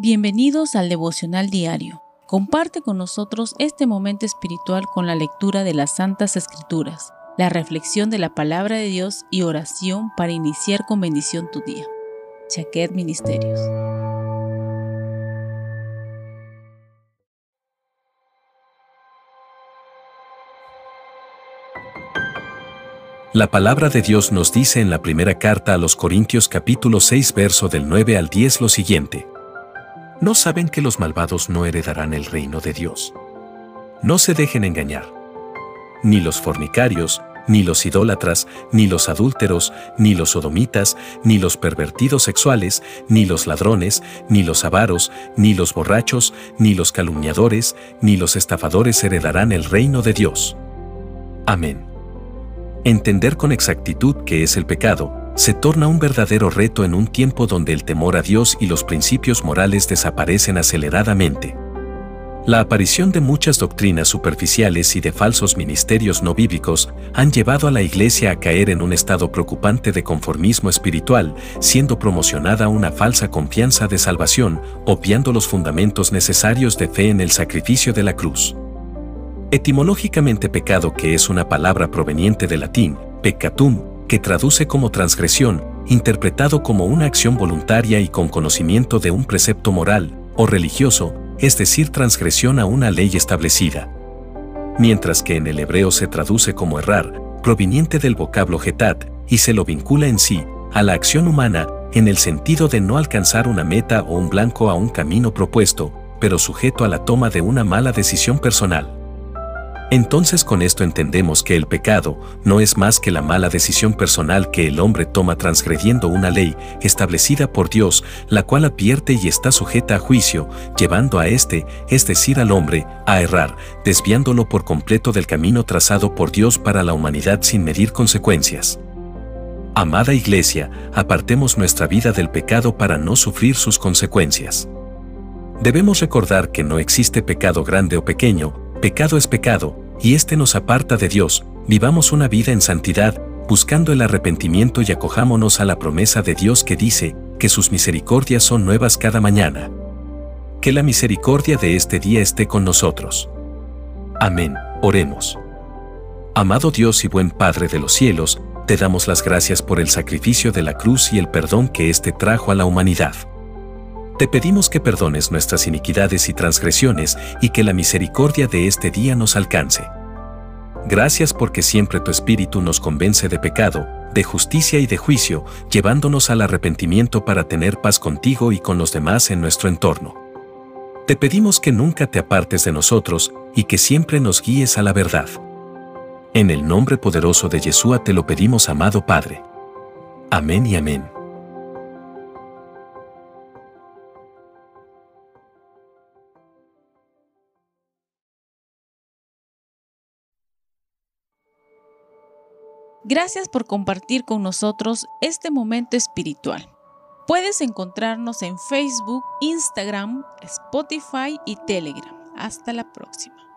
Bienvenidos al devocional diario. Comparte con nosotros este momento espiritual con la lectura de las Santas Escrituras, la reflexión de la palabra de Dios y oración para iniciar con bendición tu día. Chaquet Ministerios. La palabra de Dios nos dice en la primera carta a los Corintios capítulo 6 verso del 9 al 10 lo siguiente. ¿No saben que los malvados no heredarán el reino de Dios? No se dejen engañar. Ni los fornicarios, ni los idólatras, ni los adúlteros, ni los sodomitas, ni los pervertidos sexuales, ni los ladrones, ni los avaros, ni los borrachos, ni los calumniadores, ni los estafadores heredarán el reino de Dios. Amén. Entender con exactitud qué es el pecado, se torna un verdadero reto en un tiempo donde el temor a Dios y los principios morales desaparecen aceleradamente. La aparición de muchas doctrinas superficiales y de falsos ministerios no bíblicos han llevado a la Iglesia a caer en un estado preocupante de conformismo espiritual, siendo promocionada una falsa confianza de salvación, obviando los fundamentos necesarios de fe en el sacrificio de la cruz. Etimológicamente pecado que es una palabra proveniente del latín, peccatum, que traduce como transgresión, interpretado como una acción voluntaria y con conocimiento de un precepto moral o religioso, es decir, transgresión a una ley establecida. Mientras que en el hebreo se traduce como errar, proveniente del vocablo getat, y se lo vincula en sí a la acción humana en el sentido de no alcanzar una meta o un blanco a un camino propuesto, pero sujeto a la toma de una mala decisión personal. Entonces con esto entendemos que el pecado no es más que la mala decisión personal que el hombre toma transgrediendo una ley establecida por Dios, la cual advierte y está sujeta a juicio, llevando a éste, es decir, al hombre, a errar, desviándolo por completo del camino trazado por Dios para la humanidad sin medir consecuencias. Amada Iglesia, apartemos nuestra vida del pecado para no sufrir sus consecuencias. Debemos recordar que no existe pecado grande o pequeño, Pecado es pecado, y éste nos aparta de Dios, vivamos una vida en santidad, buscando el arrepentimiento y acojámonos a la promesa de Dios que dice, que sus misericordias son nuevas cada mañana. Que la misericordia de este día esté con nosotros. Amén, oremos. Amado Dios y buen Padre de los cielos, te damos las gracias por el sacrificio de la cruz y el perdón que éste trajo a la humanidad. Te pedimos que perdones nuestras iniquidades y transgresiones y que la misericordia de este día nos alcance. Gracias porque siempre tu Espíritu nos convence de pecado, de justicia y de juicio, llevándonos al arrepentimiento para tener paz contigo y con los demás en nuestro entorno. Te pedimos que nunca te apartes de nosotros y que siempre nos guíes a la verdad. En el nombre poderoso de Yeshua te lo pedimos, amado Padre. Amén y amén. Gracias por compartir con nosotros este momento espiritual. Puedes encontrarnos en Facebook, Instagram, Spotify y Telegram. Hasta la próxima.